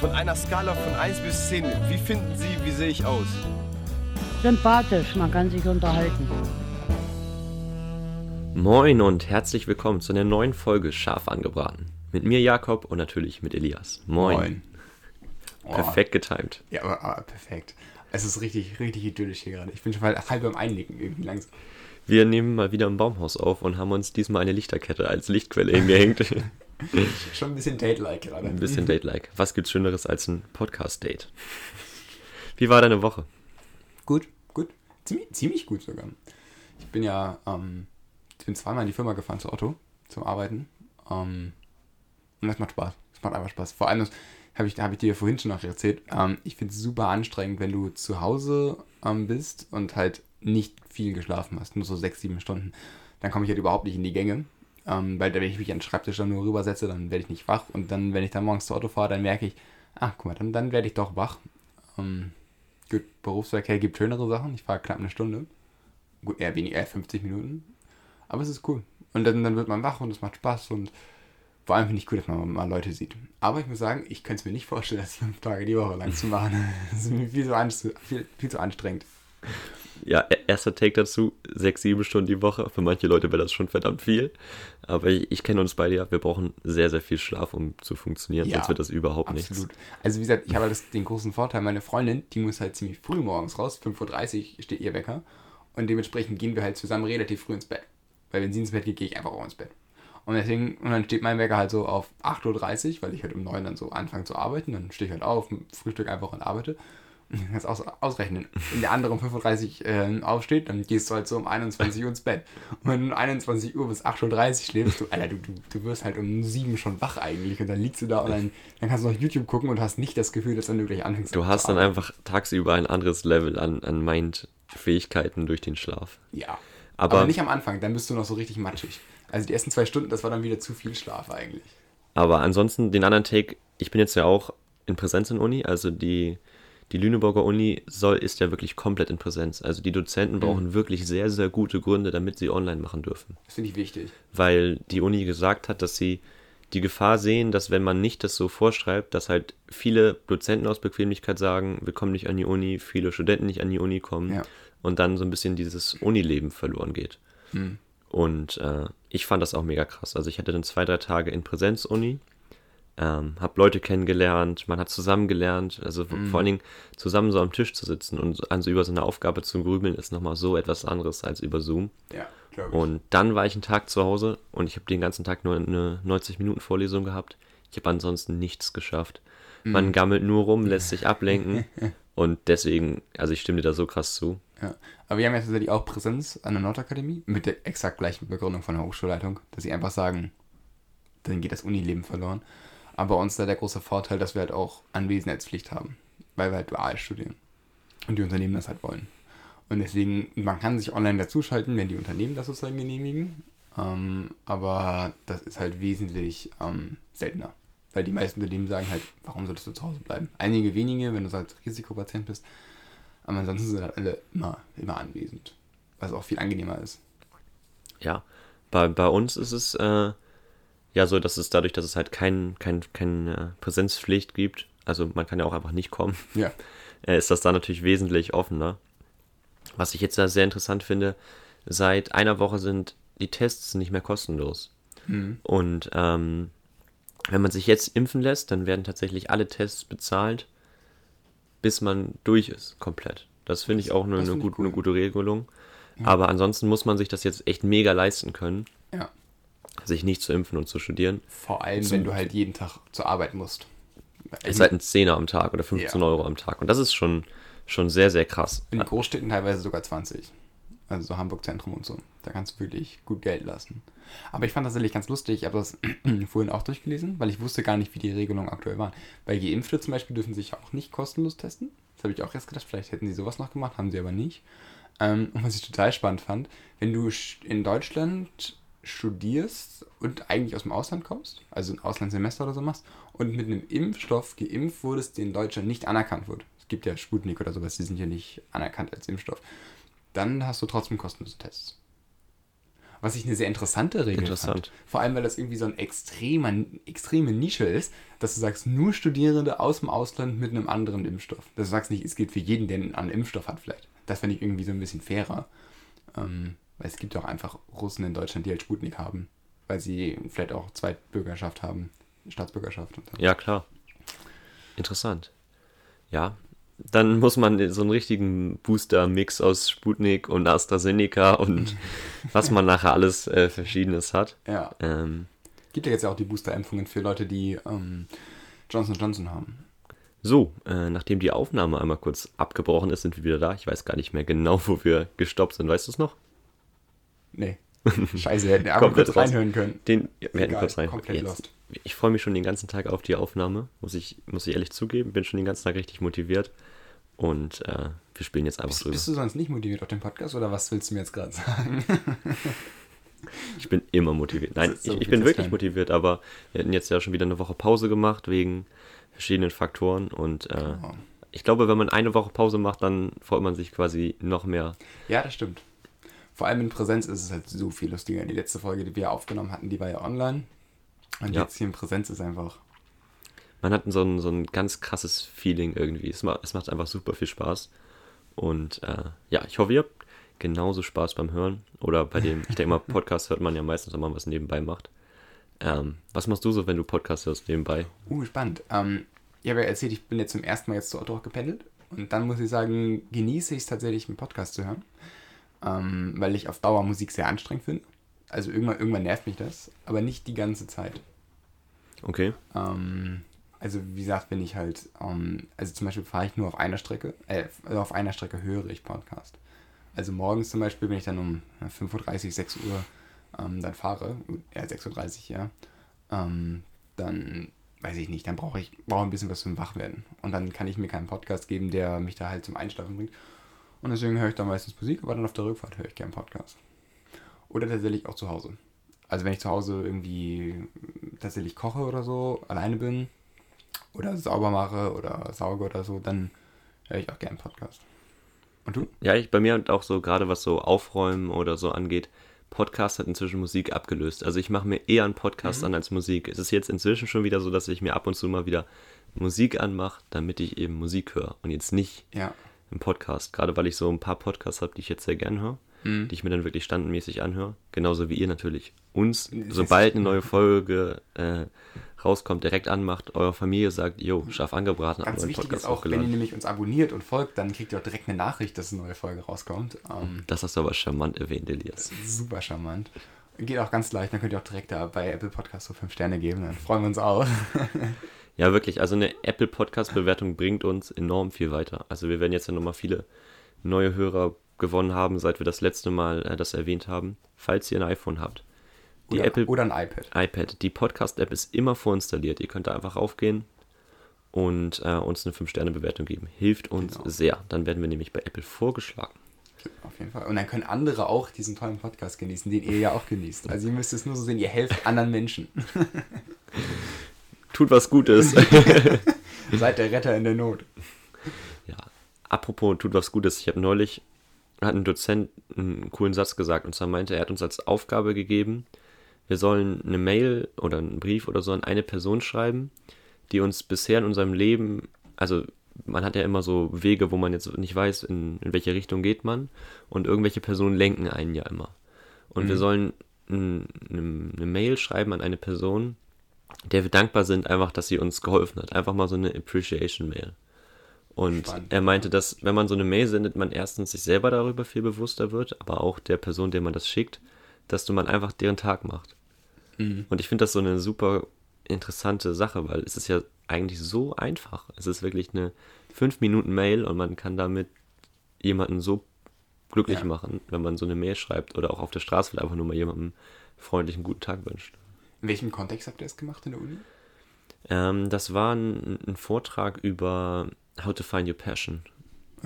Von einer Skala von 1 bis 10, wie finden Sie, wie sehe ich aus? Sympathisch, man kann sich unterhalten. Moin und herzlich willkommen zu einer neuen Folge Scharf angebraten. Mit mir Jakob und natürlich mit Elias. Moin. Moin. Oh, Perfekt getimed. Ja, aber, aber perfekt. Es ist richtig, richtig idyllisch hier gerade. Ich bin schon mal halb beim Einnicken irgendwie langsam. Wir nehmen mal wieder im Baumhaus auf und haben uns diesmal eine Lichterkette als Lichtquelle hingehängt. Schon ein bisschen Date-like gerade. Ein bisschen Date-like. Was gibt's Schöneres als ein Podcast-Date? Wie war deine Woche? Gut, gut. Ziemlich, ziemlich gut sogar. Ich bin ja, ähm, ich bin zweimal in die Firma gefahren zu Otto zum Arbeiten. Ähm, und das macht Spaß. Das macht einfach Spaß. Vor allem, das habe ich, hab ich dir vorhin schon noch erzählt. Ähm, ich finde es super anstrengend, wenn du zu Hause ähm, bist und halt nicht viel geschlafen hast, nur so sechs, sieben Stunden. Dann komme ich halt überhaupt nicht in die Gänge. Ähm, weil wenn ich mich an den Schreibtisch dann nur rübersetze, dann werde ich nicht wach. Und dann, wenn ich dann morgens zu Auto fahre, dann merke ich, ach, guck mal, dann, dann werde ich doch wach. Ähm, gut, Berufsverkehr gibt schönere Sachen. Ich fahre knapp eine Stunde. Gut, eher weniger, eher 50 Minuten. Aber es ist cool. Und dann, dann wird man wach und es macht Spaß und vor allem finde ich cool, dass man mal Leute sieht. Aber ich muss sagen, ich könnte es mir nicht vorstellen, das fünf Tage die Woche lang zu machen. Das ist mir viel zu, viel, viel zu anstrengend. Ja, e- erster Take dazu, sechs, sieben Stunden die Woche. Für manche Leute wäre das schon verdammt viel. Aber ich, ich kenne uns beide ja, wir brauchen sehr, sehr viel Schlaf, um zu funktionieren, Ja, sonst wird das überhaupt Absolut. nichts. Also wie gesagt, ich habe halt den großen Vorteil, meine Freundin, die muss halt ziemlich früh morgens raus, 5.30 Uhr steht ihr Wecker. Und dementsprechend gehen wir halt zusammen relativ früh ins Bett. Weil wenn sie ins Bett geht, gehe ich einfach auch ins Bett. Und deswegen, und dann steht mein Wecker halt so auf 8.30 Uhr, weil ich halt um 9 Uhr dann so anfange zu arbeiten. Dann stehe ich halt auf, Frühstück einfach und arbeite. Kannst aus, ausrechnen. Wenn der andere um 5.30 Uhr äh, aufsteht, dann gehst du halt so um 21 Uhr ins Bett. Und wenn du um 21 Uhr bis 8.30 Uhr schläfst, du, Alter, du, du, du wirst halt um 7 schon wach eigentlich. Und dann liegst du da und dann, dann kannst du noch YouTube gucken und hast nicht das Gefühl, dass dann du gleich anfängst Du hast dann einfach tagsüber ein anderes Level an, an Mind-Fähigkeiten durch den Schlaf. Ja. Aber- Aber, nicht am Anfang, dann bist du noch so richtig matschig. Also die ersten zwei Stunden, das war dann wieder zu viel Schlaf eigentlich. Aber ansonsten den anderen Take, ich bin jetzt ja auch in Präsenz in Uni, also die, die Lüneburger Uni soll, ist ja wirklich komplett in Präsenz. Also die Dozenten brauchen wirklich sehr, sehr gute Gründe, damit sie online machen dürfen. Das finde ich wichtig. Weil die Uni gesagt hat, dass sie die Gefahr sehen, dass wenn man nicht das so vorschreibt, dass halt viele Dozenten aus Bequemlichkeit sagen, wir kommen nicht an die Uni, viele Studenten nicht an die Uni kommen Ja. und dann so ein bisschen dieses Unileben verloren geht. Hm. Und äh, ich fand das auch mega krass. Also ich hatte dann zwei, drei Tage in Präsenz-Uni, ähm, habe Leute kennengelernt, man hat zusammen gelernt. Also Mhm. vor allen Dingen zusammen so am Tisch zu sitzen und an so über so eine Aufgabe zu grübeln, ist nochmal so etwas anderes als über Zoom. Ja, glaube ich. Und dann war ich einen Tag zu Hause und ich habe den ganzen Tag nur eine 90-Minuten-Vorlesung gehabt. Ich habe ansonsten nichts geschafft. Mhm. Man gammelt nur rum, lässt sich ablenken. und deswegen, also ich stimme dir da so krass zu. Ja. Aber wir haben ja tatsächlich auch Präsenz an der Nordakademie mit der exakt gleichen Begründung von der Hochschulleitung, dass sie einfach sagen, dann geht das Unileben verloren. Aber uns da der große Vorteil, dass wir halt auch Anwesenheitspflicht haben, weil wir halt dual studieren. Und die Unternehmen das halt wollen. Und deswegen, man kann sich online dazuschalten, wenn die Unternehmen das sozusagen genehmigen. Ähm, aber das ist halt wesentlich ähm, seltener. Weil die meisten Unternehmen sagen halt, warum solltest du zu Hause bleiben? Einige wenige, wenn du so als Risikopatient bist. Aber ansonsten sind halt alle immer, immer anwesend. Was auch viel angenehmer ist. Ja, bei, bei uns ist es äh, ja so, dass es dadurch, dass es halt kein, kein, keine Präsenzpflicht gibt, also man kann ja auch einfach nicht kommen, Ja. äh, ist das da natürlich wesentlich offener. Was ich jetzt da sehr interessant finde, seit einer Woche sind die Tests nicht mehr kostenlos. Mhm. Und ähm, wenn man sich jetzt impfen lässt, dann werden tatsächlich alle Tests bezahlt, bis man durch ist, komplett. Das finde ich auch eine, eine, gut, eine cool. gute Regelung. Aber ansonsten muss man sich das jetzt echt mega leisten können, Ja. Sich nicht zu impfen und zu studieren. Vor allem, wenn du halt jeden Tag zur Arbeit musst. Es ist halt ein Zehner am Tag oder 15 Ja. Euro am Tag. Und das ist schon, schon sehr, sehr krass. In Großstädten teilweise sogar 20. Also so Hamburg Zentrum und so. Da kannst du wirklich gut Geld lassen. Aber ich fand das tatsächlich ganz lustig. Ich habe das vorhin auch durchgelesen, weil ich wusste gar nicht, wie die Regelungen aktuell waren. Weil Geimpfte zum Beispiel dürfen sich auch nicht kostenlos testen. Das habe ich auch erst gedacht. Vielleicht hätten sie sowas noch gemacht, haben sie aber nicht. Ähm, und was ich total spannend fand, wenn du in Deutschland studierst und eigentlich aus dem Ausland kommst, also ein Auslandssemester oder so machst, und mit einem Impfstoff geimpft wurdest, der in Deutschland nicht anerkannt wird. Es gibt ja Sputnik oder sowas, die sind ja nicht anerkannt als Impfstoff. Dann hast du trotzdem kostenlose Tests. Was ich eine sehr interessante Regel Interessant. fand. Vor allem, weil das irgendwie so ein extremer, extreme Nische ist, dass du sagst, nur Studierende aus dem Ausland mit einem anderen Impfstoff. Dass du sagst nicht, es gilt für jeden, der einen Impfstoff hat vielleicht. Das finde ich irgendwie so ein bisschen fairer. Ähm, weil es gibt auch einfach Russen in Deutschland, die halt Sputnik haben. Weil sie vielleicht auch Zweitbürgerschaft haben. Staatsbürgerschaft. Ja, klar. Interessant. Ja, dann muss man so einen richtigen Booster-Mix aus Sputnik und AstraZeneca und was man nachher alles äh, Verschiedenes hat. Ja. Ähm, Gibt ja jetzt ja auch die Booster-Impfungen für Leute, die ähm, Johnson Johnson haben. so, äh, nachdem die Aufnahme einmal kurz abgebrochen ist, sind wir wieder da. Ich weiß gar nicht mehr genau, wo wir gestoppt sind. Weißt du es noch? Nee. Scheiße, wir hätten aber Komplett kurz raus. reinhören können. Den, wir hätten kurz rein. komplett Jetzt, lost. ich freue mich schon den ganzen Tag auf die Aufnahme, muss ich, muss ich ehrlich zugeben. Bin schon den ganzen Tag richtig motiviert. Und äh, wir spielen jetzt einfach Bist, drüber. bist du sonst nicht motiviert auf dem Podcast oder was willst du mir jetzt gerade sagen? Ich bin immer motiviert. Nein, so ich, ich bin wirklich kann. motiviert, aber wir hatten jetzt ja schon wieder eine Woche Pause gemacht wegen verschiedenen Faktoren. Und äh, Genau. ich glaube, wenn man eine Woche Pause macht, dann freut man sich quasi noch mehr. Ja, das stimmt. Vor allem in Präsenz ist es halt so viel lustiger. Die letzte Folge, die wir aufgenommen hatten, die war ja online. Und Ja. jetzt hier in Präsenz ist einfach. Man hat so ein, so ein ganz krasses Feeling irgendwie. Es macht, es macht einfach super viel Spaß. Und äh, ja, ich hoffe, ihr habt genauso Spaß beim Hören. Oder bei dem, ich denke mal, Podcast hört man ja meistens, wenn man was nebenbei macht. Ähm, was machst du so, wenn du Podcast hörst nebenbei? Uh, spannend. Ähm, ich habe ja erzählt, ich bin jetzt zum ersten Mal jetzt zu Otto gependelt. Und dann muss ich sagen, genieße ich es tatsächlich, einen Podcast zu hören. Ähm, weil ich auf Dauer Musik sehr anstrengend finde. Also irgendwann, irgendwann nervt mich das, aber nicht die ganze Zeit. Okay. Ähm, also wie gesagt, wenn ich halt, ähm, also zum Beispiel fahre ich nur auf einer Strecke, äh, also auf einer Strecke höre ich Podcast. Also morgens zum Beispiel, wenn ich dann um ja, 5.30 Uhr, 6 Uhr ähm, dann fahre, ja 6.30 Uhr, ja, ähm, dann weiß ich nicht, dann brauche ich brauche ein bisschen was zum Wachwerden. Und dann kann ich mir keinen Podcast geben, der mich da halt zum Einschlafen bringt. Und deswegen höre ich dann meistens Musik, aber dann auf der Rückfahrt höre ich gerne Podcast. Oder tatsächlich auch zu Hause. Also wenn ich zu Hause irgendwie tatsächlich koche oder so, alleine bin oder sauber mache oder sauge oder so, dann höre ich auch gerne Podcast. Und du? Ja, ich, bei mir und auch so, gerade was so Aufräumen oder so angeht, Podcast hat inzwischen Musik abgelöst. Also ich mache mir eher einen Podcast an als Musik. Es ist jetzt inzwischen schon wieder so, dass ich mir ab und zu mal wieder Musik anmache, damit ich eben Musik höre und jetzt nicht Ja. Im Podcast. Gerade weil ich so ein paar Podcasts habe, die ich jetzt sehr gern höre, die ich mir dann wirklich standardmäßig anhöre. Genauso wie ihr natürlich uns, sobald eine neue Folge äh, rauskommt, direkt anmacht, eurer Familie sagt, jo, scharf angebraten, Ganz wichtig Podcast ist auch, wenn ihr nämlich uns abonniert und folgt, dann kriegt ihr auch direkt eine Nachricht, dass eine neue Folge rauskommt. Ähm, Das hast du aber charmant erwähnt, Elias. super charmant. Geht auch ganz leicht, dann könnt ihr auch direkt da bei Apple Podcast so 5 Sterne geben, dann freuen wir uns auch. Ja, wirklich. Also eine Apple Podcast Bewertung bringt uns enorm viel weiter. Also wir werden jetzt ja nochmal viele neue Hörer gewonnen haben, seit wir das letzte Mal äh, das erwähnt haben. Falls ihr ein iPhone habt. Die oder, Apple oder ein iPad. iPad, die Podcast-App ist immer vorinstalliert. Ihr könnt da einfach raufgehen und äh, uns eine 5-Sterne-Bewertung geben. Hilft uns Genau. sehr. Dann werden wir nämlich bei Apple vorgeschlagen. Auf jeden Fall. Und dann können andere auch diesen tollen Podcast genießen, den ihr ja auch genießt. Also ihr müsst es nur so sehen, ihr helft anderen Menschen. Tut was Gutes. Seid der Retter in der Not. Ja, apropos tut was Gutes. Ich habe neulich, hat ein Dozent einen coolen Satz gesagt. Und zwar meinte, er hat uns als Aufgabe gegeben, wir sollen eine Mail oder einen Brief oder so an eine Person schreiben, die uns bisher in unserem Leben, also man hat ja immer so Wege, wo man jetzt nicht weiß, in, in welche Richtung geht man. Und irgendwelche Personen lenken einen ja immer. Und wir sollen eine, eine Mail schreiben an eine Person, der wir dankbar sind, einfach, dass sie uns geholfen hat. Einfach mal so eine Appreciation-Mail. Und Spannend. er meinte, dass wenn man so eine Mail sendet, man erstens sich selber darüber viel bewusster wird, aber auch der Person, der man das schickt, dass du man einfach deren Tag macht. Und ich finde das so eine super interessante Sache, weil es ist ja eigentlich so einfach. Es ist wirklich eine 5 Minuten Mail und man kann damit jemanden so glücklich Ja. machen, wenn man so eine Mail schreibt oder auch auf der Straße vielleicht einfach nur mal jemandem freundlichen guten Tag wünscht. In welchem Kontext habt ihr das gemacht in der Uni? Ähm, das war ein, ein Vortrag über How to Find Your Passion.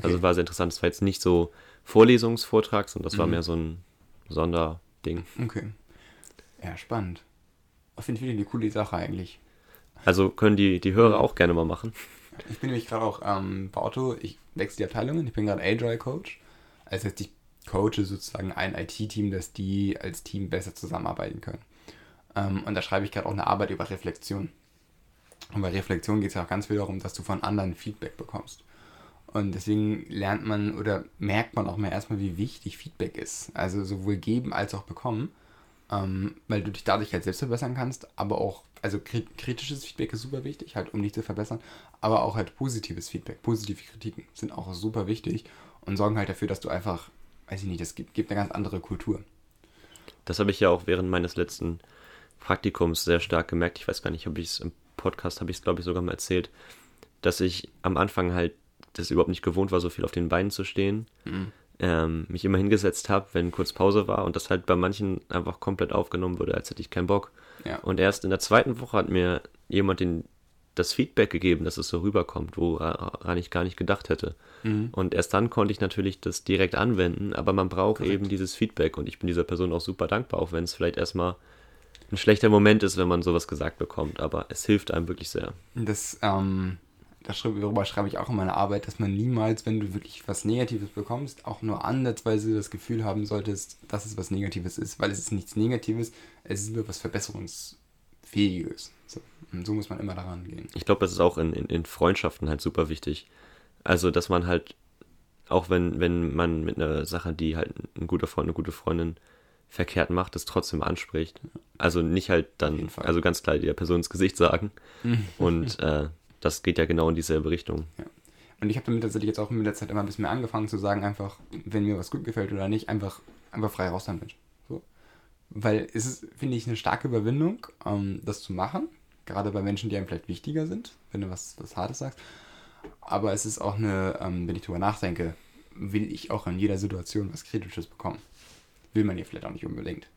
Also war sehr interessant. Es war jetzt nicht so Vorlesungsvortrag, sondern das war mehr so ein Sonderding. Okay. Ja, spannend. Finde ich wieder eine coole Sache eigentlich. Also können die, die Hörer auch gerne mal machen. Ich bin nämlich gerade auch ähm, bei Otto, ich wechsle die Abteilungen, ich bin gerade Agile Coach. Also heißt, ich coache sozusagen ein IT-Team, dass die als Team besser zusammenarbeiten können. Ähm, und da schreibe ich gerade auch eine Arbeit über Reflexion. Und bei Reflexion geht es ja auch ganz viel darum, dass du von anderen Feedback bekommst. Und deswegen lernt man oder merkt man auch mal erstmal, wie wichtig Feedback ist. Also sowohl geben als auch bekommen. Ähm, weil du dich dadurch halt selbst verbessern kannst, aber auch, also kritisches Feedback ist super wichtig, halt um dich zu verbessern, aber auch halt positives Feedback, positive Kritiken sind auch super wichtig und sorgen halt dafür, dass du einfach, weiß ich nicht, das gibt, gibt eine ganz andere Kultur. Das habe ich ja auch während meines letzten Praktikums sehr stark gemerkt. Ich weiß gar nicht, ob ich es im Podcast, habe ich es glaube ich sogar mal erzählt, dass ich am Anfang halt das überhaupt nicht gewohnt war, so viel auf den Beinen zu stehen. Mhm. Ähm, mich immer hingesetzt habe, wenn kurz Pause war und das halt bei manchen einfach komplett aufgenommen wurde, als hätte ich keinen Bock. Ja. Und erst in der zweiten Woche hat mir jemand den, das Feedback gegeben, dass es so rüberkommt, woran ich gar nicht gedacht hätte. Mhm. Und erst dann konnte ich natürlich das direkt anwenden, aber man braucht Korrekt. eben dieses Feedback und ich bin dieser Person auch super dankbar, auch wenn es vielleicht erstmal ein schlechter Moment ist, wenn man sowas gesagt bekommt, aber es hilft einem wirklich sehr. Das, ähm, darüber schreibe ich auch in meiner Arbeit, dass man niemals, wenn du wirklich was Negatives bekommst, auch nur ansatzweise das Gefühl haben solltest, dass es was Negatives ist, weil es ist nichts Negatives, es ist nur was Verbesserungsfähiges. So, und so muss man immer daran gehen. Ich glaube, das ist auch in, in, in Freundschaften halt super wichtig. Also, dass man halt, auch wenn, wenn man mit einer Sache, die halt ein guter Freund, eine gute Freundin verkehrt macht, es trotzdem anspricht. Also nicht halt dann, also ganz klar der Person ins Gesicht sagen. Und äh, das geht ja genau in dieselbe Richtung. Ja. Und ich habe damit tatsächlich jetzt auch in der Zeit immer ein bisschen mehr angefangen zu sagen, einfach, wenn mir was gut gefällt oder nicht, einfach, einfach frei raus damit. So. Weil es ist, finde ich, eine starke Überwindung, ähm, das zu machen. Gerade bei Menschen, die einem vielleicht wichtiger sind, wenn du was, was Hartes sagst. Aber es ist auch eine, ähm, wenn ich drüber nachdenke, will ich auch in jeder Situation was Kritisches bekommen. Will man ja vielleicht auch nicht unbedingt.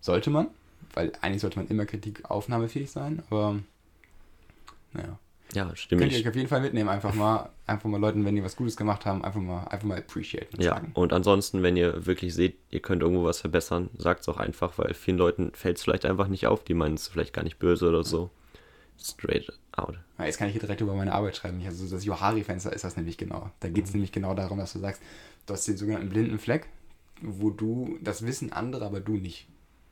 Sollte man, weil eigentlich sollte man immer Kritik aufnahmefähig sein, aber naja. Ja, stimmt. Könnt ihr euch auf jeden Fall mitnehmen, einfach mal, einfach mal Leuten, wenn die was Gutes gemacht haben, einfach mal, einfach mal appreciaten und ja, sagen. Und ansonsten, wenn ihr wirklich seht, ihr könnt irgendwo was verbessern, sagt es auch einfach, weil vielen Leuten fällt es vielleicht einfach nicht auf, die meinen es vielleicht gar nicht böse oder so. Straight out. Ja, jetzt kann ich hier direkt über meine Arbeit schreiben. Also das Johari-Fenster ist das nämlich genau. Da geht es mhm. nämlich genau darum, dass du sagst, du hast den sogenannten blinden Fleck, wo du das Wissen andere, aber du nicht.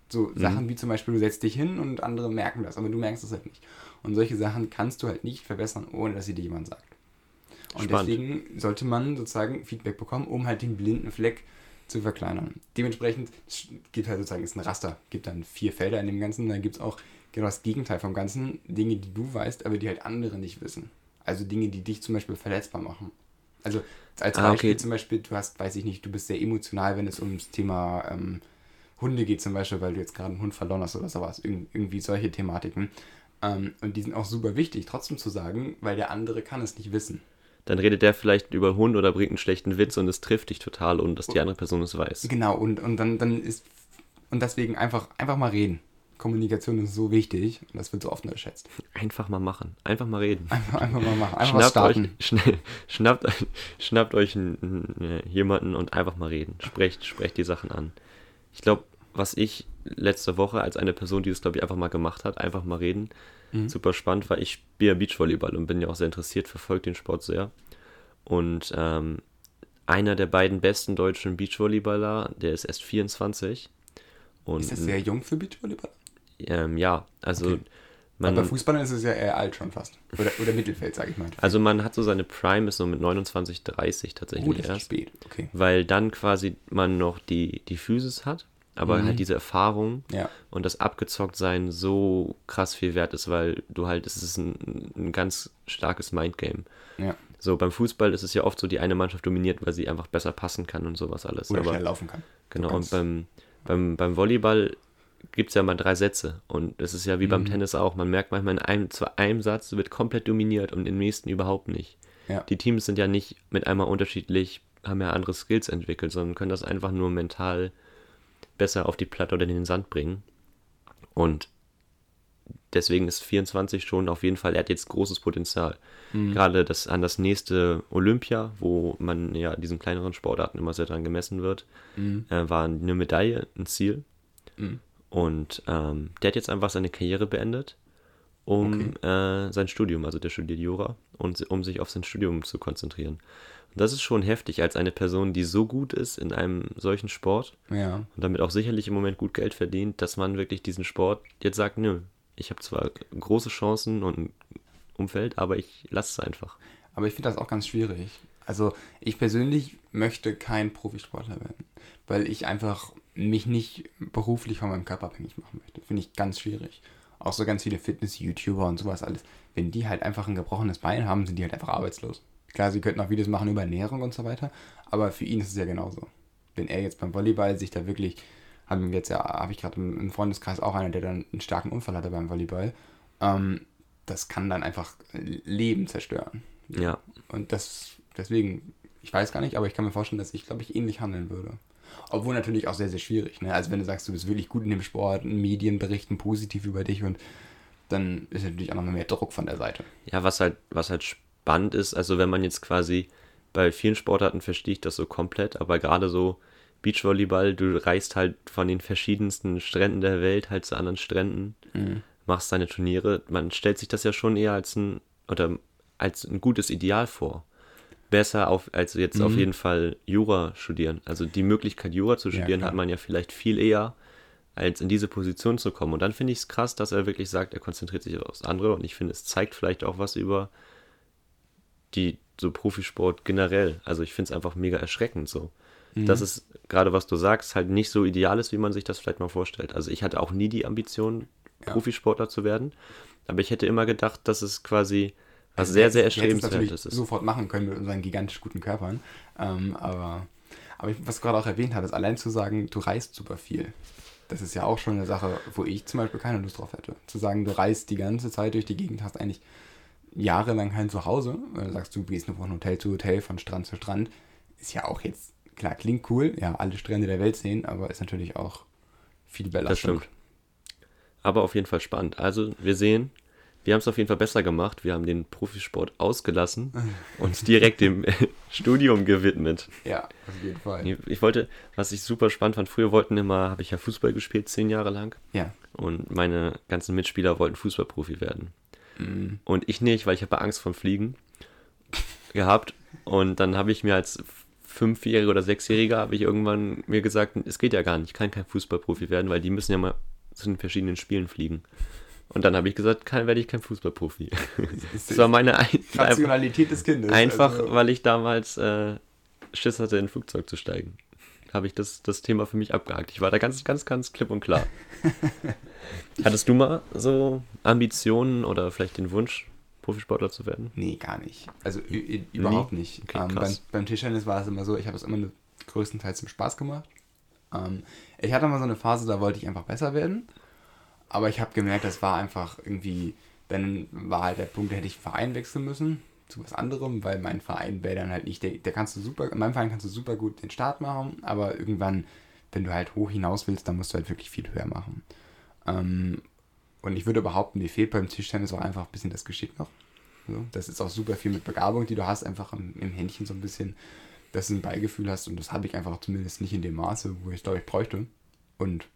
So mhm. Sachen wie zum Beispiel, du setzt dich hin und andere merken das, aber du merkst es halt nicht. Und solche Sachen kannst du halt nicht verbessern, ohne dass sie dir jemand sagt. Und Spannend. deswegen sollte man sozusagen Feedback bekommen, um halt den blinden Fleck zu verkleinern. Dementsprechend gibt halt sozusagen, ist ein Raster, gibt dann vier Felder in dem Ganzen, dann gibt es auch genau das Gegenteil vom Ganzen, Dinge, die du weißt, aber die halt andere nicht wissen. Also Dinge, die dich zum Beispiel verletzbar machen. Also als ah, Beispiel okay. zum Beispiel, du hast, weiß ich nicht, du bist sehr emotional, wenn es ums Thema ähm, Hunde geht zum Beispiel, weil du jetzt gerade einen Hund verloren hast oder sowas. Ir irgendwie solche Thematiken. Ähm, und die sind auch super wichtig, trotzdem zu sagen, weil der andere kann es nicht wissen. Dann redet der vielleicht über Hund oder bringt einen schlechten Witz und es trifft dich total und dass die andere Person es weiß. Genau, und, und dann, dann ist. Und deswegen einfach, einfach mal reden. Kommunikation ist so wichtig und das wird so oft unterschätzt. Einfach mal machen. Einfach mal reden. Einfach, einfach mal machen. Einfach schnappt starten. Euch, schnell, schnappt, schnappt euch einen, jemanden und einfach mal reden. Sprecht, sprecht die Sachen an. Ich glaube, was ich letzte Woche als eine Person, die das, glaube ich, einfach mal gemacht hat, einfach mal reden, mhm. super spannend war. Ich spiele Beachvolleyball und bin ja auch sehr interessiert, verfolge den Sport sehr. Und ähm, einer der beiden besten deutschen Beachvolleyballer, der ist erst 24. Und, ist das sehr jung für Beachvolleyball? Ähm, ja, also okay. man, Aber bei Fußballern ist es ja eher alt schon fast. Oder, oder Mittelfeld, sage ich mal. Also man hat so seine Prime ist so mit 29, 30 tatsächlich oh, das erst. Ist spät. Okay. Weil dann quasi man noch die, die Physis hat aber mhm. halt diese Erfahrung ja. und das Abgezocktsein so krass viel wert ist, weil du halt, es ist ein, ein ganz starkes Mindgame. Ja. So beim Fußball ist es ja oft so, die eine Mannschaft dominiert, weil sie einfach besser passen kann und sowas alles. Oder aber, schnell laufen kann. Genau, und beim, beim, beim Volleyball gibt es ja mal drei Sätze und es ist ja wie mhm. beim Tennis auch, man merkt manchmal in einem, zwar einem Satz wird komplett dominiert und im nächsten überhaupt nicht. Ja. Die Teams sind ja nicht mit einmal unterschiedlich, haben ja andere Skills entwickelt, sondern können das einfach nur mental besser auf die Platte oder in den Sand bringen. Und deswegen ist 24 schon auf jeden Fall, er hat jetzt großes Potenzial. Mhm. Gerade das an das nächste Olympia, wo man ja diesen kleineren Sportarten immer sehr dran gemessen wird, mhm. äh, war eine Medaille ein Ziel. Mhm. Und ähm, der hat jetzt einfach seine Karriere beendet um äh, sein Studium, also der studiert Jura, und um sich auf sein Studium zu konzentrieren. Und das ist schon heftig, als eine Person, die so gut ist in einem solchen Sport Ja. und damit auch sicherlich im Moment gut Geld verdient, dass man wirklich diesen Sport jetzt sagt, nö, ich habe zwar große Chancen und ein Umfeld, aber ich lasse es einfach. Aber ich finde das auch ganz schwierig. Also ich persönlich möchte kein Profisportler werden, weil ich einfach mich nicht beruflich von meinem Körper abhängig machen möchte. Finde ich ganz schwierig. Auch so ganz viele Fitness-YouTuber und sowas alles. Wenn die halt einfach ein gebrochenes Bein haben, sind die halt einfach arbeitslos. Klar, sie könnten auch Videos machen über Ernährung und so weiter, aber für ihn ist es ja genauso. Wenn er jetzt beim Volleyball sich da wirklich, haben wir jetzt ja, habe ich gerade im, im Freundeskreis auch einer, der dann einen starken Unfall hatte beim Volleyball, ähm, das kann dann einfach Leben zerstören. Ja, Und das, deswegen, ich weiß gar nicht, aber ich kann mir vorstellen, dass ich, glaube ich, ähnlich handeln würde. Obwohl natürlich auch sehr, sehr schwierig. Ne? Also wenn du sagst, du bist wirklich gut in dem Sport, Medien berichten positiv über dich und dann ist natürlich auch noch mehr Druck von der Seite. Ja, was halt, was halt spannend ist, also wenn man jetzt quasi bei vielen Sportarten verstehe ich das so komplett, aber gerade so Beachvolleyball, du reist halt von den verschiedensten Stränden der Welt halt zu anderen Stränden, machst deine Turniere. Man stellt sich das ja schon eher als ein oder als ein gutes Ideal vor. Besser auf, als jetzt auf jeden Fall Jura studieren. Also die Möglichkeit, Jura zu studieren, klar. hat man ja vielleicht viel eher, als in diese Position zu kommen. Und dann finde ich es krass, dass er wirklich sagt, er konzentriert sich aufs andere. Und ich finde, es zeigt vielleicht auch was über die so Profisport generell. Also ich finde es einfach mega erschreckend so. Dass es gerade, was du sagst, halt nicht so ideal ist, wie man sich das vielleicht mal vorstellt. Also ich hatte auch nie die Ambition, Ja. Profisportler zu werden. Aber ich hätte immer gedacht, dass es quasi was sehr, sehr Wir hätten es ist. sofort machen können mit unseren gigantisch guten Körpern. Ähm, aber aber ich, was du gerade auch erwähnt hattest, allein zu sagen, du reist super viel. Das ist ja auch schon eine Sache, wo ich zum Beispiel keine Lust drauf hätte. Zu sagen, du reist die ganze Zeit durch die Gegend, hast eigentlich jahrelang kein Zuhause. Du sagst, du gehst nur von Hotel zu Hotel, von Strand zu Strand, ist ja auch jetzt, klar, klingt cool, ja, alle Strände der Welt sehen, aber ist natürlich auch viel Belastung. stimmt. Aber auf jeden Fall spannend. Also wir sehen, wir haben es auf jeden Fall besser gemacht. Wir haben den Profisport ausgelassen, uns direkt dem Studium gewidmet. Ja, auf jeden Fall. Ich ich wollte, was ich super spannend fand, früher wollten immer, habe ich ja Fußball gespielt, zehn Jahre lang. Ja. Und meine ganzen Mitspieler wollten Fußballprofi werden. Mhm. Und ich nicht, weil ich habe Angst vom Fliegen gehabt. Und dann habe ich mir als Fünfjähriger oder Sechsjähriger habe ich irgendwann mir gesagt, es geht ja gar nicht, ich kann kein Fußballprofi werden, weil die müssen ja mal zu den verschiedenen Spielen fliegen. Und dann habe ich gesagt, kann, werde ich kein Fußballprofi. Das war meine ein, Rationalität des Kindes. einfach also- weil ich damals äh, Schiss hatte, in ein Flugzeug zu steigen. Habe ich das, das Thema für mich abgehakt. Ich war da ganz, ganz, ganz klipp und klar. Hattest du mal so Ambitionen oder vielleicht den Wunsch, Profisportler zu werden? Nee, gar nicht. Also überhaupt nicht. Okay, ähm, beim, beim Tischtennis war es immer so, ich habe es immer größtenteils zum Spaß gemacht. Ähm, ich hatte mal so eine Phase, da wollte ich einfach besser werden. Aber ich habe gemerkt, das war einfach irgendwie, dann war halt der Punkt, da hätte ich Verein wechseln müssen zu was anderem, weil mein Verein wäre dann halt nicht, der, der kannst du super, in meinem Verein kannst du super gut den Start machen, aber irgendwann, wenn du halt hoch hinaus willst, dann musst du halt wirklich viel höher machen. Ähm, und ich würde behaupten, dir fehlt beim Tischtennis auch einfach ein bisschen das Geschick noch. So, das ist auch super viel mit Begabung, die du hast, einfach im, im Händchen so ein bisschen, dass du ein Beigefühl hast und das habe ich einfach zumindest nicht in dem Maße, wo ich glaube ich bräuchte. Und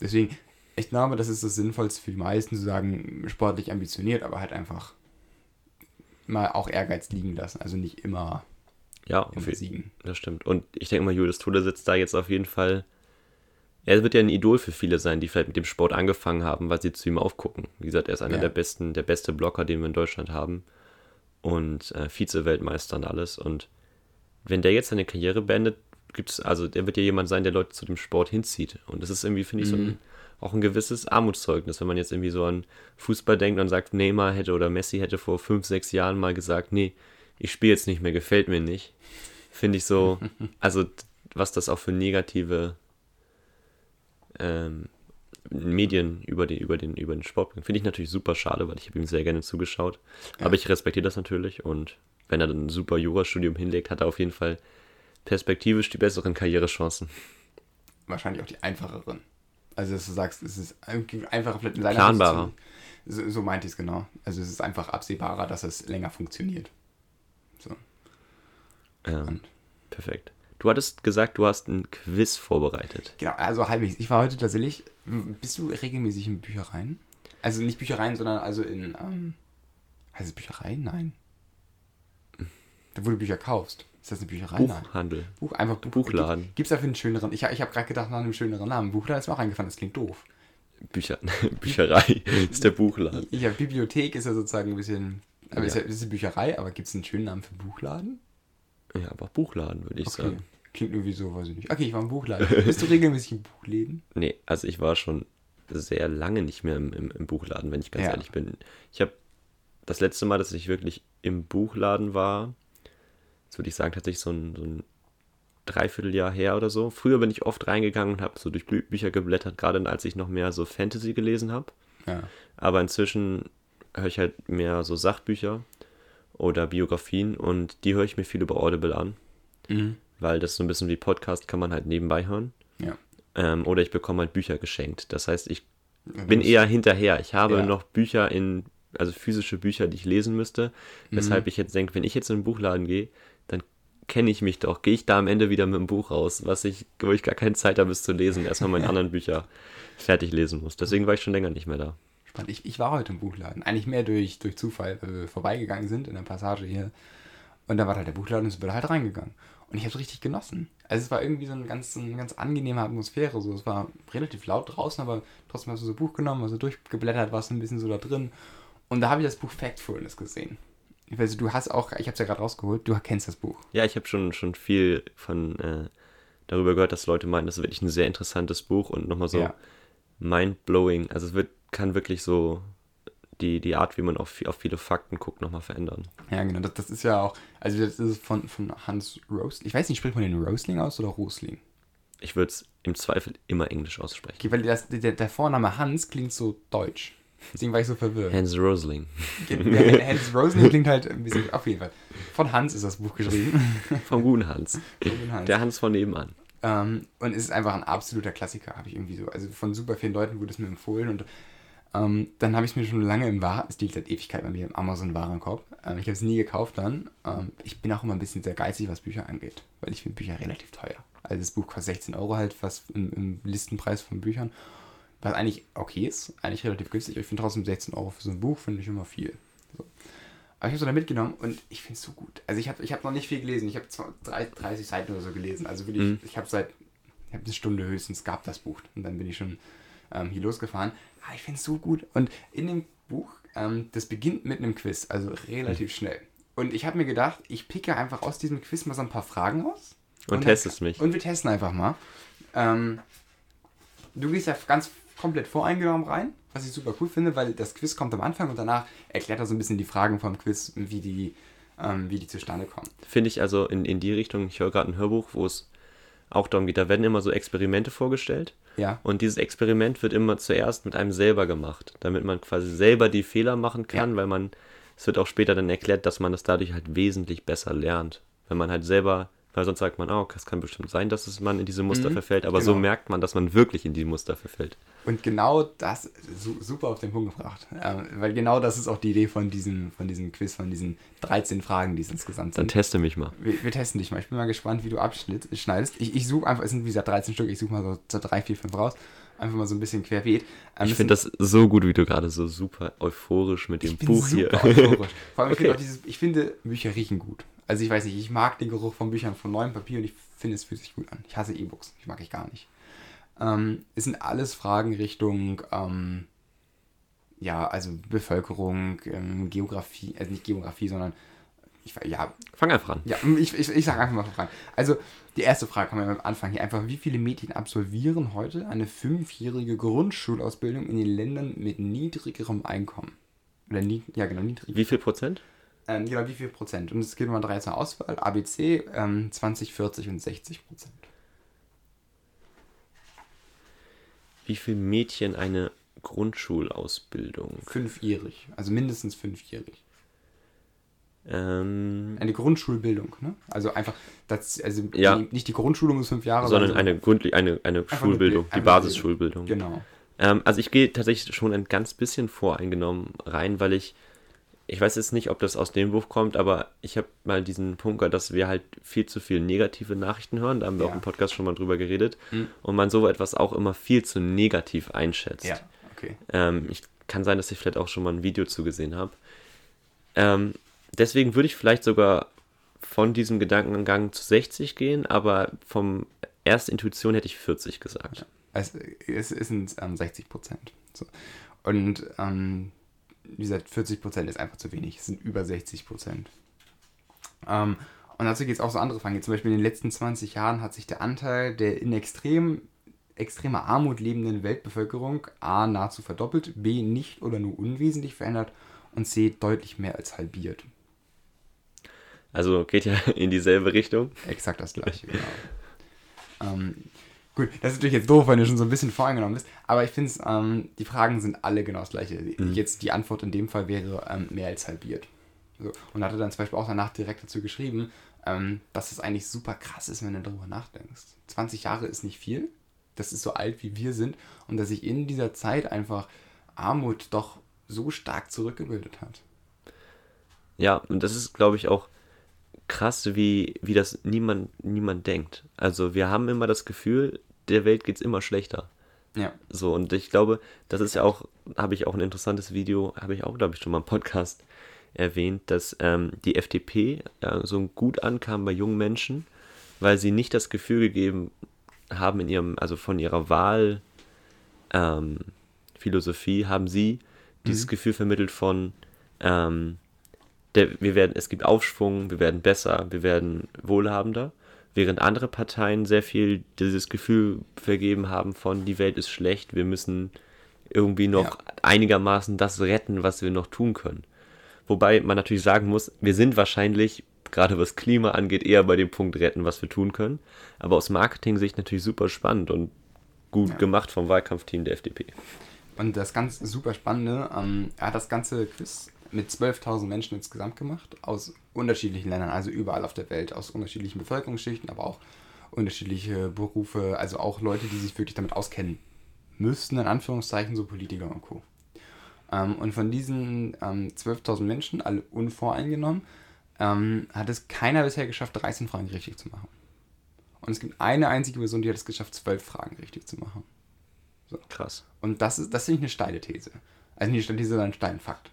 deswegen, ich glaube, das ist das Sinnvollste für die meisten zu sagen, sportlich ambitioniert, aber halt einfach mal auch Ehrgeiz liegen lassen. Also nicht immer, Ja, immer jeden siegen. Das stimmt. Und ich denke mal, Julius Tode sitzt da jetzt auf jeden Fall. Er wird ja ein Idol für viele sein, die vielleicht mit dem Sport angefangen haben, weil sie zu ihm aufgucken. Wie gesagt, er ist einer Ja. der besten, der beste Blocker, den wir in Deutschland haben. Und äh, Vize-Weltmeister und alles. Und wenn der jetzt seine Karriere beendet, gibt's, also der wird ja jemand sein, der Leute zu dem Sport hinzieht. Und das ist irgendwie, finde ich, so ein, auch ein gewisses Armutszeugnis, wenn man jetzt irgendwie so an Fußball denkt und sagt, Neymar hätte oder Messi hätte vor fünf, sechs Jahren mal gesagt, nee, ich spiele jetzt nicht mehr, gefällt mir nicht. Finde ich so, also was das auch für negative ähm, Medien über den, über den, über den Sport bringt, finde ich natürlich super schade, weil ich habe ihm sehr gerne zugeschaut. Ja. Aber ich respektiere das natürlich und wenn er dann ein super Jurastudium hinlegt, hat er auf jeden Fall perspektivisch die besseren Karrierechancen. Wahrscheinlich auch die einfacheren. Also, dass du sagst, es ist einfacher vielleicht in seiner Planbarer. So, so meinte ich es genau. Also, es ist einfach absehbarer, dass es länger funktioniert. So. Und- perfekt. Du hattest gesagt, du hast ein Quiz vorbereitet. Genau, also halbwegs. Ich war heute tatsächlich. Bist du regelmäßig in Büchereien? Also nicht Büchereien, sondern also in, ähm, heißt es Bücherei? Nein. Da wo du Bücher kaufst. Ist das eine Bücherei? Nein. Buchhandel. Buch, einfach Buch, Buchladen. Gibt es dafür einen schöneren? Ich, ich habe gerade gedacht nach einem schöneren Namen. Buchladen ist mir auch eingefallen, das klingt doof. Bücher, Bücherei ist der Buchladen. Ja, Bibliothek ist ja sozusagen ein bisschen. Aber Ja. ist ja ist eine Bücherei, aber gibt es einen schönen Namen für Buchladen? Ja, aber Buchladen würde ich Okay. sagen. Klingt irgendwie so, weiß ich nicht. Okay, ich war im Buchladen. Bist du regelmäßig in Buchläden? Nee, also ich war schon sehr lange nicht mehr im, im, im Buchladen, wenn ich ganz Ja. ehrlich bin. Ich habe das letzte Mal, dass ich wirklich im Buchladen war, das würde ich sagen, tatsächlich so ein, so ein Dreivierteljahr her oder so. Früher bin ich oft reingegangen und habe so durch Bü Bücher geblättert, gerade als ich noch mehr so Fantasy gelesen habe. Ja. Aber inzwischen höre ich halt mehr so Sachbücher oder Biografien und die höre ich mir viel über Audible an, Mhm. weil das so ein bisschen wie Podcast kann man halt nebenbei hören. Ja. Ähm, oder ich bekomme halt Bücher geschenkt. Das heißt, ich Ja, bin das- eher hinterher. Ich habe Ja. noch Bücher in, also physische Bücher, die ich lesen müsste. Mhm. Weshalb ich jetzt denke, wenn ich jetzt in den Buchladen gehe, kenne ich mich doch. Gehe ich da am Ende wieder mit dem Buch raus, was ich, wo ich gar keine Zeit habe, es zu lesen. Erstmal meine anderen Bücher fertig lesen muss. Deswegen war ich schon länger nicht mehr da. Spannend. Ich, ich war heute im Buchladen. Eigentlich mehr durch, durch Zufall, weil wir vorbeigegangen sind in der Passage hier. Und da war halt der Buchladen und sind wir da halt reingegangen. Und ich habe es richtig genossen. Also es war irgendwie so eine ganz, eine ganz angenehme Atmosphäre. So. Es war relativ laut draußen, aber trotzdem hast du so ein Buch genommen, also durchgeblättert, warst ein bisschen so da drin. Und da habe ich das Buch Factfulness gesehen. Ich weiß, du hast auch, ich habe es ja gerade rausgeholt, du kennst das Buch. Ja, ich habe schon, schon viel von äh, darüber gehört, dass Leute meinen, das ist wirklich ein sehr interessantes Buch und nochmal so Ja. mind-blowing. Also es wird, kann wirklich so die, die Art, wie man auf, auf viele Fakten guckt, nochmal verändern. Ja, genau. Das, das ist ja auch, also das ist von, von Hans Rosling. Ich weiß nicht, spricht man den Rosling aus oder Rosling? Ich würde es im Zweifel immer Englisch aussprechen. Okay, weil das, der, der Vorname Hans klingt so deutsch. Deswegen war ich so verwirrt. Hans Rosling. Ja, Hans Rosling klingt halt ein bisschen, auf jeden Fall. Von Hans ist das Buch geschrieben. Vom guten Hans. Von Hans. Der Hans von nebenan. Ähm, und es ist einfach ein absoluter Klassiker, habe ich irgendwie so. Also von super vielen Leuten wurde es mir empfohlen und ähm, dann habe ich es mir schon lange im Waren, es liegt seit Ewigkeit bei mir im Amazon-Warenkorb. Ähm, ich habe es nie gekauft dann. Ähm, ich bin auch immer ein bisschen sehr geizig, was Bücher angeht, weil ich finde Bücher relativ teuer. Also das Buch kostet 16 Euro halt, was im, im Listenpreis von Büchern, was eigentlich okay ist, eigentlich relativ günstig. Aber ich finde trotzdem 16 Euro für so ein Buch, finde ich immer viel. So. Aber ich habe es da mitgenommen und ich finde es so gut. Also ich habe ich hab noch nicht viel gelesen. Ich habe 30 Seiten oder so gelesen. Also wirklich, Mhm. ich habe seit ich habe eine Stunde höchstens gab das Buch. Und dann bin ich schon ähm, hier losgefahren. Ah, ich finde es so gut. Und in dem Buch, ähm, das beginnt mit einem Quiz, also relativ schnell. Und ich habe mir gedacht, ich picke einfach aus diesem Quiz mal so ein paar Fragen aus. Und dann- testest mich. Und wir testen einfach mal. Ähm, du gehst ja ganz komplett voreingenommen rein, was ich super cool finde, weil das Quiz kommt am Anfang und danach erklärt er so ein bisschen die Fragen vom Quiz, wie die, ähm, wie die zustande kommen. Finde ich also in, in die Richtung, ich höre gerade ein Hörbuch, wo es auch darum geht, da werden immer so Experimente vorgestellt. Ja. Und dieses Experiment wird immer zuerst mit einem selber gemacht, damit man quasi selber die Fehler machen kann, Ja. weil man, es wird auch später dann erklärt, dass man das dadurch halt wesentlich besser lernt. Wenn man halt selber, weil sonst sagt man, oh, es kann bestimmt sein, dass es man in diese Muster Mhm, verfällt, aber so genau. merkt man, dass man wirklich in die Muster verfällt. Und genau das, su super auf den Punkt gebracht. Ähm, weil genau das ist auch die Idee von diesem, von diesem Quiz, von diesen 13 Fragen, die es insgesamt Dann sind. teste mich mal. Wir, wir testen dich mal. Ich bin mal gespannt, wie du abschneidest. Ich, ich suche einfach, es sind wie gesagt 13 Stück, ich suche mal so, so 3, 4, 5 raus. Einfach mal so ein bisschen querbeet. Ähm, Ich finde das so gut, wie du gerade so super euphorisch mit dem Ich Buch super hier. euphorisch. Vor allem, ich, Okay. finde auch dieses, ich finde, Bücher riechen gut. Also ich weiß nicht, ich mag den Geruch von Büchern von neuem Papier und ich finde, es fühlt sich gut an. Ich hasse E-Books, ich mag ich gar nicht. Ähm, es sind alles Fragen Richtung, ähm, ja, also Bevölkerung, ähm, Geografie, also nicht Geografie, sondern, ich, ja, Fang einfach an. ja, ich, ich, ich sage einfach mal Fragen. Also, die erste Frage kommen wir am Anfang hier einfach. Wie viele Mädchen absolvieren heute eine fünfjährige Grundschulausbildung in den Ländern mit niedrigerem Einkommen? Oder nie, ja, genau, niedrig. Wie viel Prozent? Ähm, genau, wie viel Prozent? Und es gibt immer drei zur Auswahl. ABC, ähm, 20, 40 und 60 Prozent. Wie viel Mädchen eine Grundschulausbildung? Fünfjährig. Also mindestens fünfjährig. Ähm, Eine Grundschulbildung, ne? Also einfach, das, also Ja. die, nicht die Grundschulung ist fünf Jahre, sondern eine, Grund, eine, eine eine Schulbildung, Bild- die Basisschulbildung. Genau. Ähm, also ich gehe tatsächlich schon ein ganz bisschen voreingenommen rein, weil ich, ich weiß jetzt nicht, ob das aus dem Buch kommt, aber ich habe mal diesen Punkt gehört, dass wir halt viel zu viel negative Nachrichten hören. Da haben wir Ja. auch im Podcast schon mal drüber geredet. Hm. Und man so etwas auch immer viel zu negativ einschätzt. Ja, okay. Ähm, ich kann sein, dass ich vielleicht auch schon mal ein Video zugesehen habe. Ähm, deswegen würde ich vielleicht sogar von diesem Gedankengang zu 60 gehen, aber vom ersten Intuition hätte ich 40 gesagt. Es, es, es sind ähm, 60 Prozent. So. Und ähm, wie gesagt, 40 Prozent ist einfach zu wenig. Es sind über 60 Prozent. Ähm, und dazu geht es auch so andere Fragen. Zum Beispiel in den letzten 20 Jahren hat sich der Anteil der in extrem, extremer Armut lebenden Weltbevölkerung A nahezu verdoppelt, B nicht oder nur unwesentlich verändert und C deutlich mehr als halbiert. Also geht ja in dieselbe Richtung. Exakt das gleiche, genau. ähm, gut, das ist natürlich jetzt doof, wenn du schon so ein bisschen voreingenommen bist, aber ich finde, ähm, die Fragen sind alle genau das gleiche. Mhm. Jetzt die Antwort in dem Fall wäre ähm, mehr als halbiert. So. Und hatte dann zum Beispiel auch danach direkt dazu geschrieben, ähm, dass es eigentlich super krass ist, wenn du darüber nachdenkst. 20 Jahre ist nicht viel, das ist so alt wie wir sind und dass sich in dieser Zeit einfach Armut doch so stark zurückgebildet hat. Ja, und das ist, glaube ich, auch krass, wie, wie das niemand, niemand denkt. Also wir haben immer das Gefühl, der Welt geht es immer schlechter. Ja. So, und ich glaube, das ist ja auch, habe ich auch ein interessantes Video, habe ich auch, glaube ich, schon mal im Podcast erwähnt, dass ähm, die FDP ja, so gut ankam bei jungen Menschen, weil sie nicht das Gefühl gegeben haben in ihrem, also von ihrer Wahl ähm, haben sie dieses mhm. Gefühl vermittelt von, ähm, der, wir werden, es gibt Aufschwung, wir werden besser, wir werden wohlhabender, während andere Parteien sehr viel dieses Gefühl vergeben haben von, die Welt ist schlecht, wir müssen irgendwie noch ja. einigermaßen das retten, was wir noch tun können. Wobei man natürlich sagen muss, wir sind wahrscheinlich, gerade was Klima angeht, eher bei dem Punkt retten, was wir tun können. Aber aus Marketing-Sicht natürlich super spannend und gut ja. gemacht vom Wahlkampfteam der FDP. Und das ganz super Spannende, ähm, er hat das ganze Quiz mit 12.000 Menschen insgesamt gemacht, aus unterschiedlichen Ländern, also überall auf der Welt, aus unterschiedlichen Bevölkerungsschichten, aber auch unterschiedliche Berufe, also auch Leute, die sich wirklich damit auskennen müssten, in Anführungszeichen, so Politiker und Co. Ähm, und von diesen ähm, 12.000 Menschen, alle unvoreingenommen, ähm, hat es keiner bisher geschafft, 13 Fragen richtig zu machen. Und es gibt eine einzige Person, die hat es geschafft, 12 Fragen richtig zu machen. So. Krass. Und das ist, das finde ich eine steile These. Also nicht eine steile These, sondern ein steilen Fakt.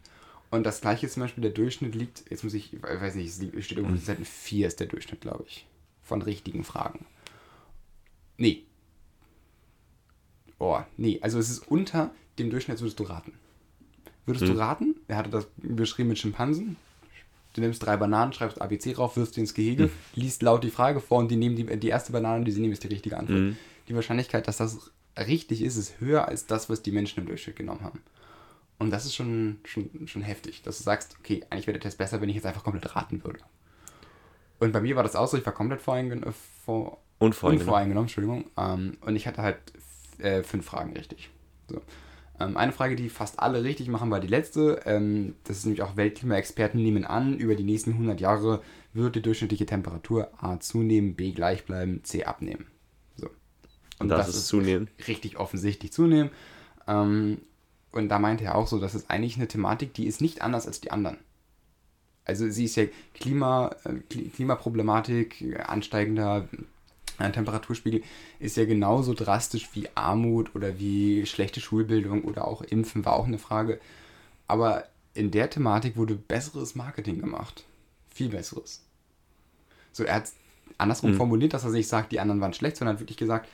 Und das gleiche ist zum Beispiel, der Durchschnitt liegt, jetzt muss ich, ich weiß nicht, es steht irgendwo, mhm. Seiten 4 ist der Durchschnitt, glaube ich, von richtigen Fragen. Nee. Oh, nee, also es ist unter dem Durchschnitt, würdest du raten. Würdest mhm. du raten? Er hatte das beschrieben mit Schimpansen. Du nimmst drei Bananen, schreibst ABC drauf, wirfst die ins Gehege, mhm. liest laut die Frage vor und die nehmen die, die erste Banane, die sie nehmen, ist die richtige Antwort. Mhm. Die Wahrscheinlichkeit, dass das richtig ist, ist höher als das, was die Menschen im Durchschnitt genommen haben. Und das ist schon, schon, schon heftig, dass du sagst, okay, eigentlich wäre der Test besser, wenn ich jetzt einfach komplett raten würde. Und bei mir war das auch so, ich war komplett voreingenommen. Vor, unvoreingenommen. unvoreingenommen, Entschuldigung. Ähm, und ich hatte halt äh, fünf Fragen richtig. So. Ähm, eine Frage, die fast alle richtig machen, war die letzte. Ähm, das ist nämlich auch Weltklimaexperten nehmen an, über die nächsten 100 Jahre wird die durchschnittliche Temperatur A zunehmen, B gleich bleiben, C abnehmen. So. Und das, das ist zunehmen. Richtig offensichtlich zunehmen. Und da meinte er auch so, das ist eigentlich eine Thematik, die ist nicht anders als die anderen. Also sie ist ja Klima, äh, Klimaproblematik, ansteigender äh, Temperaturspiegel ist ja genauso drastisch wie Armut oder wie schlechte Schulbildung oder auch Impfen war auch eine Frage. Aber in der Thematik wurde besseres Marketing gemacht. Viel besseres. So, er hat andersrum mhm. formuliert, dass er sich sagt, die anderen waren schlecht, sondern hat wirklich gesagt,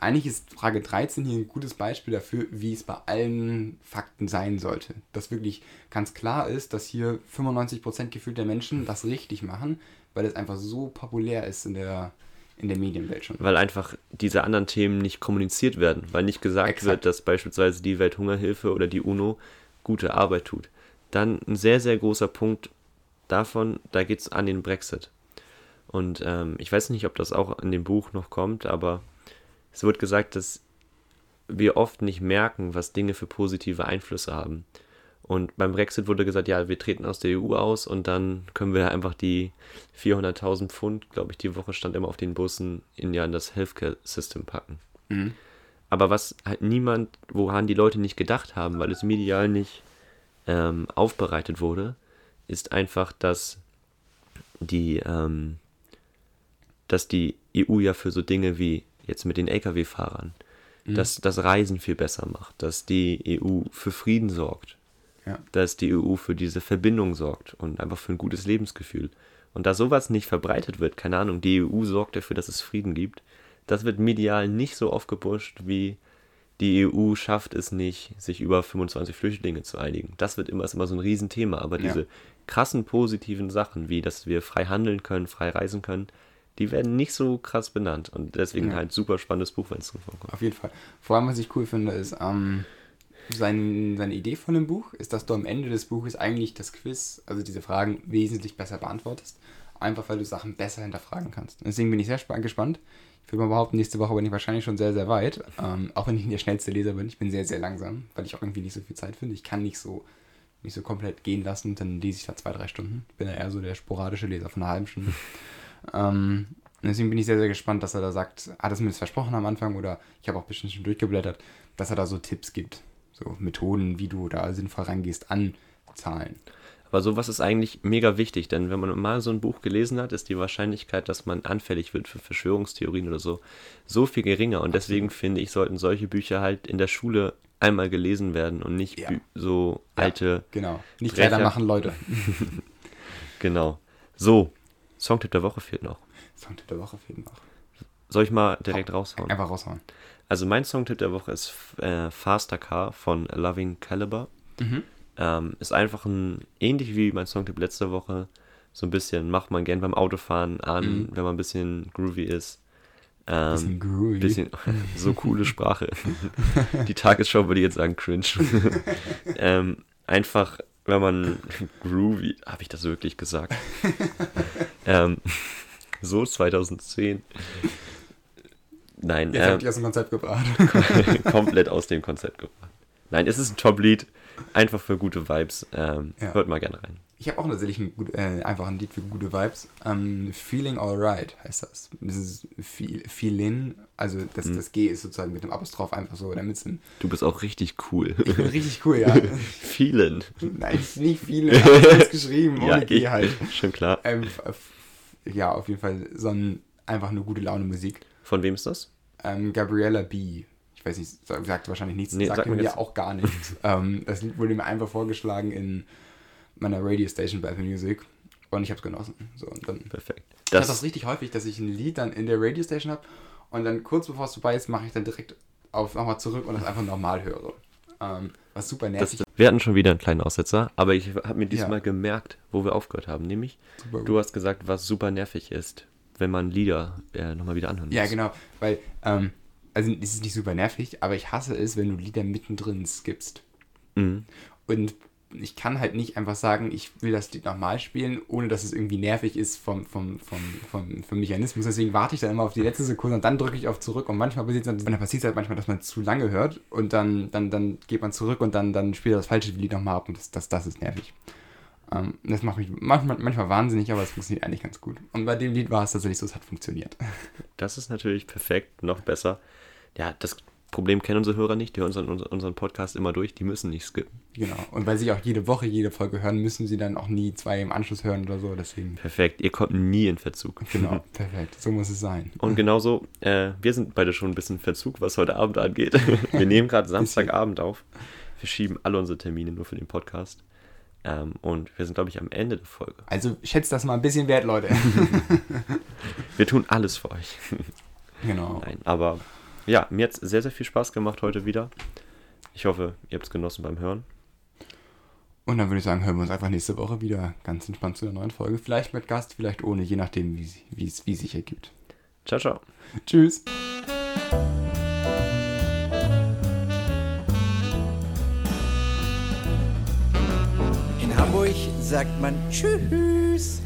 eigentlich ist Frage 13 hier ein gutes Beispiel dafür, wie es bei allen Fakten sein sollte. Dass wirklich ganz klar ist, dass hier 95% gefühlt der Menschen das richtig machen, weil es einfach so populär ist in der, in der Medienwelt schon. Weil einfach diese anderen Themen nicht kommuniziert werden, weil nicht gesagt Exakt. wird, dass beispielsweise die Welthungerhilfe oder die UNO gute Arbeit tut. Dann ein sehr, sehr großer Punkt davon, da geht es an den Brexit. Und ähm, ich weiß nicht, ob das auch in dem Buch noch kommt, aber es wird gesagt, dass wir oft nicht merken, was Dinge für positive Einflüsse haben. Und beim Brexit wurde gesagt, ja, wir treten aus der EU aus und dann können wir einfach die 400.000 Pfund, glaube ich, die Woche stand immer auf den Bussen, in ja in das Healthcare System packen. Mhm. Aber was halt niemand, woran die Leute nicht gedacht haben, weil es medial nicht ähm, aufbereitet wurde, ist einfach, dass die, ähm, dass die EU ja für so Dinge wie jetzt mit den Lkw-Fahrern, dass das Reisen viel besser macht, dass die EU für Frieden sorgt, Ja. dass die EU für diese Verbindung sorgt und einfach für ein gutes Lebensgefühl. Und da sowas nicht verbreitet wird, keine Ahnung, die EU sorgt dafür, dass es Frieden gibt, das wird medial nicht so aufgepusht wie die EU schafft es nicht, sich über 25 Flüchtlinge zu einigen. Das wird immer, ist immer so ein Riesenthema. Aber Ja. diese krassen positiven Sachen, wie dass wir frei handeln können, frei reisen können, die werden nicht so krass benannt. Und deswegen Ja. halt super spannendes Buch, wenn es drin vorkommt. Auf jeden Fall. Vor allem, was ich cool finde, ist, ähm, sein, seine Idee von dem Buch ist, dass du am Ende des Buches eigentlich das Quiz, also diese Fragen, wesentlich besser beantwortest. Einfach weil du Sachen besser hinterfragen kannst. Deswegen bin ich sehr spa- gespannt. Ich würde mal behaupten, nächste Woche bin ich wahrscheinlich schon sehr, sehr weit. Ähm, auch wenn ich nicht der schnellste Leser bin. Ich bin sehr, sehr langsam, weil ich auch irgendwie nicht so viel Zeit finde. Ich kann nicht so, nicht so komplett gehen lassen und dann lese ich da zwei, drei Stunden. Ich bin ja eher so der sporadische Leser von einer halben Stunde. Ähm, deswegen bin ich sehr, sehr gespannt, dass er da sagt, hat es mir das versprochen am Anfang oder ich habe auch bestimmt schon durchgeblättert, dass er da so Tipps gibt. So Methoden, wie du da sinnvoll rangehst an Zahlen. Aber sowas ist eigentlich mega wichtig, denn wenn man mal so ein Buch gelesen hat, ist die Wahrscheinlichkeit, dass man anfällig wird für Verschwörungstheorien oder so, so viel geringer. Und deswegen finde ich, sollten solche Bücher halt in der Schule einmal gelesen werden und nicht Ja. So Ja. alte. Genau. Nicht Brecher. weitermachen, Leute. Genau. So, Songtipp der Woche fehlt noch. Songtipp der Woche fehlt noch. Soll ich mal direkt raushauen? Einfach raushauen. Also mein Songtipp der Woche ist äh, Faster Car von Loving Caliber. Mhm. Ähm, ist einfach ein, ähnlich wie mein Songtipp letzte Woche, so ein bisschen macht man gern beim Autofahren an, Mhm. wenn man ein bisschen groovy ist. Ähm, Bisschen groovy. bisschen so coole Sprache. Die Tagesschau würde jetzt sagen cringe. ähm, einfach, wenn man groovy, habe ich das wirklich gesagt? Ähm, so 2010. Nein, Jetzt ähm, habt ihr aus dem Konzept gebracht. komplett aus dem Konzept gebracht. Nein, es ist ein Top-Lied, einfach für gute Vibes. Ähm, Ja. Hört mal gerne rein. Ich habe auch tatsächlich ein, gut, äh, einfach ein Lied für gute Vibes. Ähm, Feeling Alright heißt das. Das ist Feel, Feelin, also das, Mhm. das G ist sozusagen mit dem Apostroph einfach so, damit es ein. Du bist auch richtig cool. Ich bin richtig cool, ja. Vielen. Nein, nicht viele, aber ist geschrieben, ohne G ich- halt. Schon klar. Ähm, ja, auf jeden Fall so ein, einfach eine gute Laune Musik. Von wem ist das? Ähm, Gabriella B. Ich weiß nicht, sa- sagt wahrscheinlich nichts, Nee, sagt sag mir jetzt- auch gar nichts. ähm, das Lied wurde mir einfach vorgeschlagen in meiner Radio-Station bei Apple Music und ich habe es genossen. So, und dann Perfekt. das Das, richtig häufig, dass ich ein Lied dann in der Radio-Station habe und dann kurz bevor es vorbei ist, mache ich dann direkt auf nochmal zurück und das einfach normal höre. Ähm, was super das, nervig wir hatten schon wieder einen kleinen Aussetzer, aber ich habe mir diesmal Ja. gemerkt, wo wir aufgehört haben. Nämlich, Super du hast gesagt, was super nervig ist, wenn man Lieder äh, nochmal wieder anhören Ja, muss. genau, weil, ähm, also es ist nicht super nervig, aber ich hasse es, wenn du Lieder mittendrin skippst. Mhm. Und ich kann halt nicht einfach sagen, ich will das Lied nochmal spielen, ohne dass es irgendwie nervig ist vom, vom, vom, vom, vom Mechanismus. Deswegen warte ich dann immer auf die letzte Sekunde und dann drücke ich auf zurück. Und manchmal passiert es halt manchmal, dass man zu lange hört und dann, dann, dann geht man zurück und dann, dann spielt das falsche Lied nochmal ab und das, das, das ist nervig. Ähm, das macht mich manchmal, manchmal wahnsinnig, aber es funktioniert eigentlich ganz gut. Und bei dem Lied war es tatsächlich so, es hat funktioniert. Das ist natürlich perfekt, noch besser. Ja, das Problem kennen unsere Hörer nicht, die hören unseren, unseren Podcast immer durch, die müssen nicht skippen. Genau. Und weil sie auch jede Woche jede Folge hören, müssen sie dann auch nie zwei im Anschluss hören oder so. Deswegen. Perfekt, ihr kommt nie in Verzug. Genau, perfekt. So muss es sein. Und genauso, äh, wir sind beide schon ein bisschen in Verzug, was heute Abend angeht. Wir nehmen gerade Samstagabend auf. Wir schieben alle unsere Termine nur für den Podcast. Ähm, und wir sind, glaube ich, am Ende der Folge. Also schätzt das mal ein bisschen wert, Leute. Wir tun alles für euch. genau. Nein, aber ja, mir hat es sehr, sehr viel Spaß gemacht heute wieder. Ich hoffe, ihr habt es genossen beim Hören. Und dann würde ich sagen, hören wir uns einfach nächste Woche wieder ganz entspannt zu einer neuen Folge. Vielleicht mit Gast, vielleicht ohne, je nachdem, wie sie- wie es wie es sich ergibt. Ciao, ciao. Tschüss. In Hamburg sagt man Tschüss.